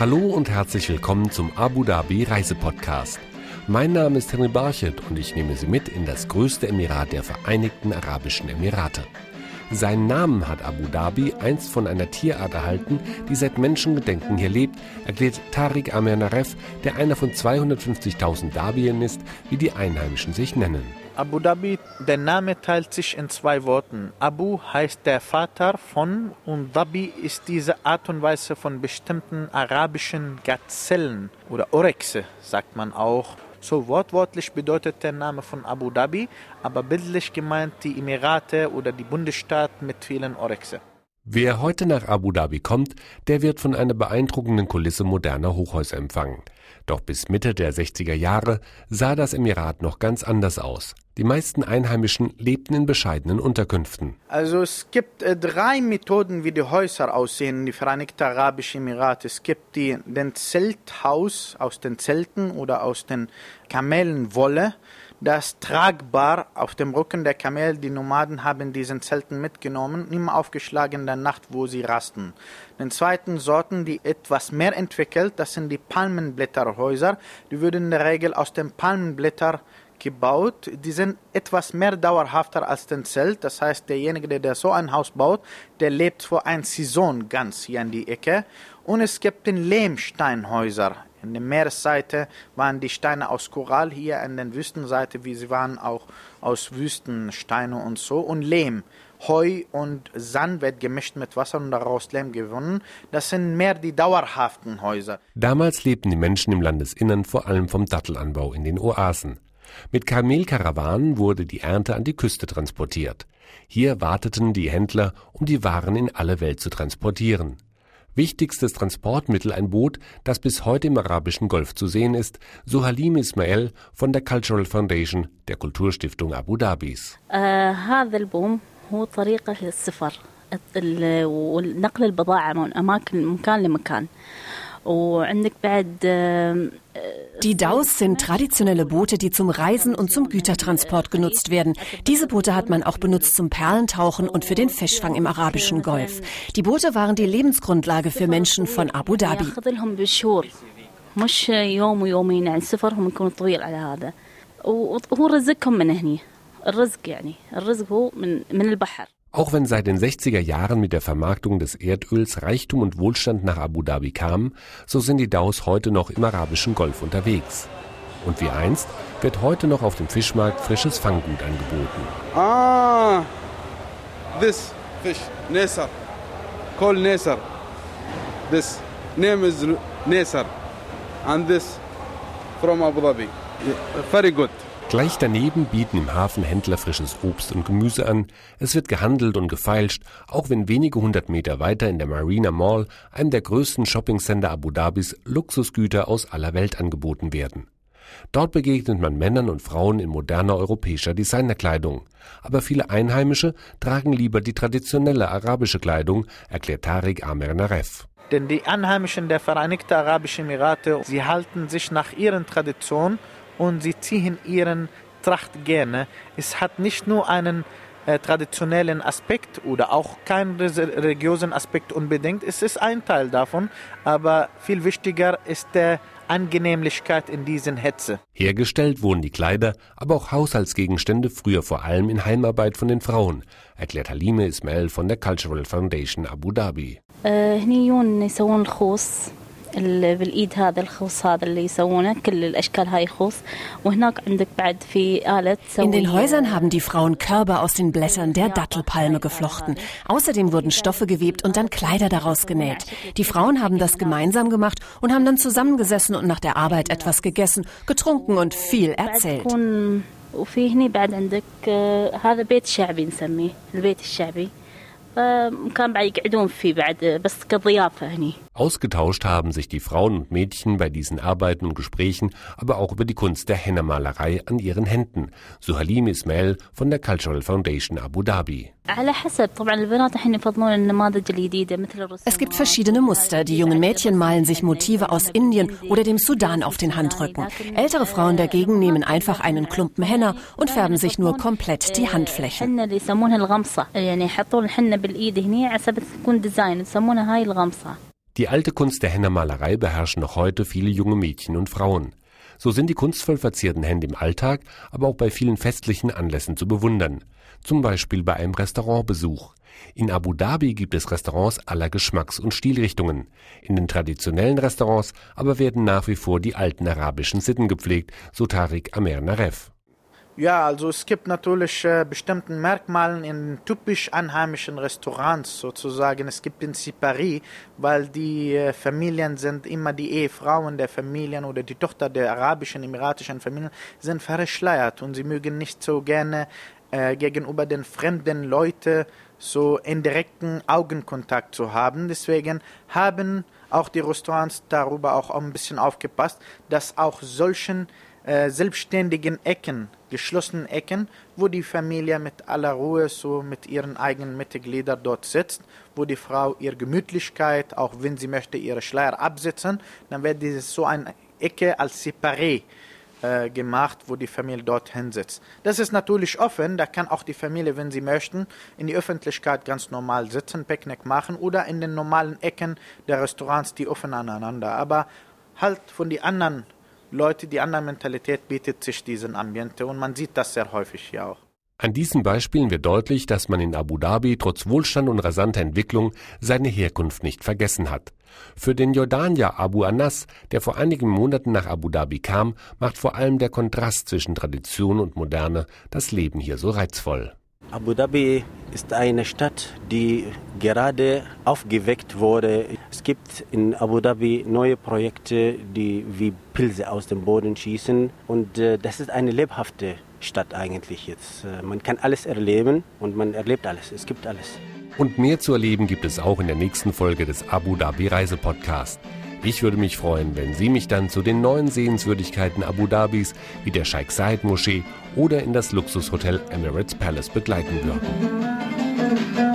Hallo und herzlich willkommen zum Abu Dhabi Reisepodcast. Mein Name ist Henry Barchet und ich nehme Sie mit in das größte Emirat der Vereinigten Arabischen Emirate. Seinen Namen hat Abu Dhabi einst von einer Tierart erhalten, die seit Menschengedenken hier lebt, erklärt Tariq Amer Naref, der einer von 250.000 Dhabiern ist, wie die Einheimischen sich nennen. Abu Dhabi, der Name teilt sich in zwei Worten. Abu heißt der Vater von und Dhabi ist diese Art und Weise von bestimmten arabischen Gazellen oder Orexe, sagt man auch. So wortwörtlich bedeutet der Name von Abu Dhabi, aber bildlich gemeint die Emirate oder die Bundesstaat mit vielen Orexe. Wer heute nach Abu Dhabi kommt, der wird von einer beeindruckenden Kulisse moderner Hochhäuser empfangen. Doch bis Mitte der 60er Jahre sah das Emirat noch ganz anders aus. Die meisten Einheimischen lebten in bescheidenen Unterkünften. Also es gibt äh, drei Methoden, wie die Häuser aussehen in die Vereinigten Arabischen Emirate. Es gibt die, den Zelthaus aus den Zelten oder aus den Kamelenwolle das tragbar auf dem Rücken der Kamel. Die Nomaden haben diesen Zelten mitgenommen, immer aufgeschlagen in der Nacht, wo sie rasten. Den zweiten Sorten, die etwas mehr entwickelt, das sind die Palmenblätterhäuser. Die würden in der Regel aus den Palmenblättern gebaut. Die sind etwas mehr dauerhafter als den Zelt. Das heißt, derjenige, der so ein Haus baut, der lebt vor einer Saison ganz hier an die Ecke. Und es gibt den Lehmsteinhäuser an der Meeresseite waren die Steine aus Korall, hier an der Wüstenseite, wie sie waren, auch aus Wüstensteine und so. Und Lehm. Heu und Sand wird gemischt mit Wasser und daraus Lehm gewonnen. Das sind mehr die dauerhaften Häuser. Damals lebten die Menschen im Landesinnern vor allem vom Dattelanbau in den Oasen. Mit Kamelkarawanen wurde die Ernte an die Küste transportiert. Hier warteten die Händler, um die Waren in alle Welt zu transportieren. Wichtigstes Transportmittel ein Boot, das bis heute im arabischen Golf zu sehen ist, so Halim Ismail von der Cultural Foundation der Kulturstiftung Abu Dhabis. هذا البوم هو طريقة للسفر ونقل البضاعة من أماكن مكان لمكان وعندك بعد die Daus sind traditionelle Boote, die zum Reisen und zum Gütertransport genutzt werden. Diese Boote hat man auch benutzt zum Perlentauchen und für den Fischfang im arabischen Golf. Die Boote waren die Lebensgrundlage für Menschen von Abu Dhabi. وهو رزقهم من هني الرزق يعني الرزق هو من من البحر auch wenn seit den 60er Jahren mit der Vermarktung des Erdöls Reichtum und Wohlstand nach Abu Dhabi kam, so sind die Daus heute noch im arabischen Golf unterwegs. Und wie einst wird heute noch auf dem Fischmarkt frisches Fanggut angeboten. Ah, this fish, Nesar, called Nesar. This name is Nesar, and this from Abu Dhabi. Very good. Gleich daneben bieten im Hafen Händler frisches Obst und Gemüse an. Es wird gehandelt und gefeilscht, auch wenn wenige hundert Meter weiter in der Marina Mall, einem der größten Shoppingcenter Abu Dhabis, Luxusgüter aus aller Welt angeboten werden. Dort begegnet man Männern und Frauen in moderner europäischer Designerkleidung. Aber viele Einheimische tragen lieber die traditionelle arabische Kleidung, erklärt Tariq Amer Naref. Denn die Einheimischen der Vereinigten Arabischen Emirate, sie halten sich nach ihren Traditionen und sie ziehen ihren Tracht gerne. Es hat nicht nur einen äh, traditionellen Aspekt oder auch keinen religiösen Aspekt unbedingt. Es ist ein Teil davon, aber viel wichtiger ist der Angenehmlichkeit in diesen Hetze. Hergestellt wurden die Kleider, aber auch Haushaltsgegenstände früher vor allem in Heimarbeit von den Frauen, erklärt Halime Ismail von der Cultural Foundation Abu Dhabi. بالايد هذا الخوص هذا اللي يسوونه كل الاشكال هاي خوص وهناك عندك بعد في آلة In den Häusern haben die Frauen Körbe aus den Blättern der Dattelpalme geflochten. Außerdem wurden Stoffe gewebt und dann Kleider daraus genäht. Die Frauen haben das gemeinsam gemacht und haben dann zusammengesessen und nach der Arbeit etwas gegessen, getrunken und viel erzählt. وفي هني بعد عندك هذا بيت شعبي نسميه البيت الشعبي كان بعد يقعدون فيه بعد بس كضيافة هني Ausgetauscht haben sich die Frauen und Mädchen bei diesen Arbeiten und Gesprächen aber auch über die Kunst der Henna-Malerei an ihren Händen, so Halim Ismail von der Cultural Foundation Abu Dhabi. Es gibt verschiedene Muster. Die jungen Mädchen malen sich Motive aus Indien oder dem Sudan auf den Handrücken. Ältere Frauen dagegen nehmen einfach einen Klumpen Henna und färben sich nur komplett die Handflächen. Die alte Kunst der Hennermalerei beherrschen noch heute viele junge Mädchen und Frauen. So sind die kunstvoll verzierten Hände im Alltag, aber auch bei vielen festlichen Anlässen zu bewundern. Zum Beispiel bei einem Restaurantbesuch. In Abu Dhabi gibt es Restaurants aller Geschmacks- und Stilrichtungen. In den traditionellen Restaurants aber werden nach wie vor die alten arabischen Sitten gepflegt, so Tariq Amer Naref. Ja, also es gibt natürlich äh, bestimmte Merkmale in typisch einheimischen Restaurants sozusagen. Es gibt in Sipari, weil die äh, Familien sind immer die Ehefrauen der Familien oder die Tochter der arabischen, emiratischen Familien sind verschleiert und sie mögen nicht so gerne äh, gegenüber den fremden Leuten so indirekten Augenkontakt zu haben. Deswegen haben auch die Restaurants darüber auch ein bisschen aufgepasst, dass auch solchen äh, selbstständigen Ecken, geschlossenen Ecken, wo die Familie mit aller Ruhe so mit ihren eigenen Mitgliedern dort sitzt, wo die Frau ihre Gemütlichkeit, auch wenn sie möchte, ihre Schleier absetzen, dann wird dieses so eine Ecke als separé äh, gemacht, wo die Familie dort hinsetzt. Das ist natürlich offen, da kann auch die Familie, wenn sie möchten, in die Öffentlichkeit ganz normal sitzen, Picknick machen oder in den normalen Ecken der Restaurants, die offen aneinander. Aber halt von den anderen Leuten, die andere Mentalität bietet sich diesen Ambiente und man sieht das sehr häufig hier auch. An diesen Beispielen wird deutlich, dass man in Abu Dhabi trotz Wohlstand und rasanter Entwicklung seine Herkunft nicht vergessen hat. Für den Jordanier Abu Anas, der vor einigen Monaten nach Abu Dhabi kam, macht vor allem der Kontrast zwischen Tradition und Moderne das Leben hier so reizvoll. Abu Dhabi ist eine Stadt, die gerade aufgeweckt wurde. Es gibt in Abu Dhabi neue Projekte, die wie Pilze aus dem Boden schießen. Und äh, das ist eine lebhafte Stadt eigentlich jetzt. Äh, man kann alles erleben und man erlebt alles. Es gibt alles. Und mehr zu erleben gibt es auch in der nächsten Folge des Abu Dhabi Reisepodcast. Ich würde mich freuen, wenn Sie mich dann zu den neuen Sehenswürdigkeiten Abu Dhabis wie der Sheikh Zayed Moschee oder in das Luxushotel Emirates Palace begleiten würden. Thank you.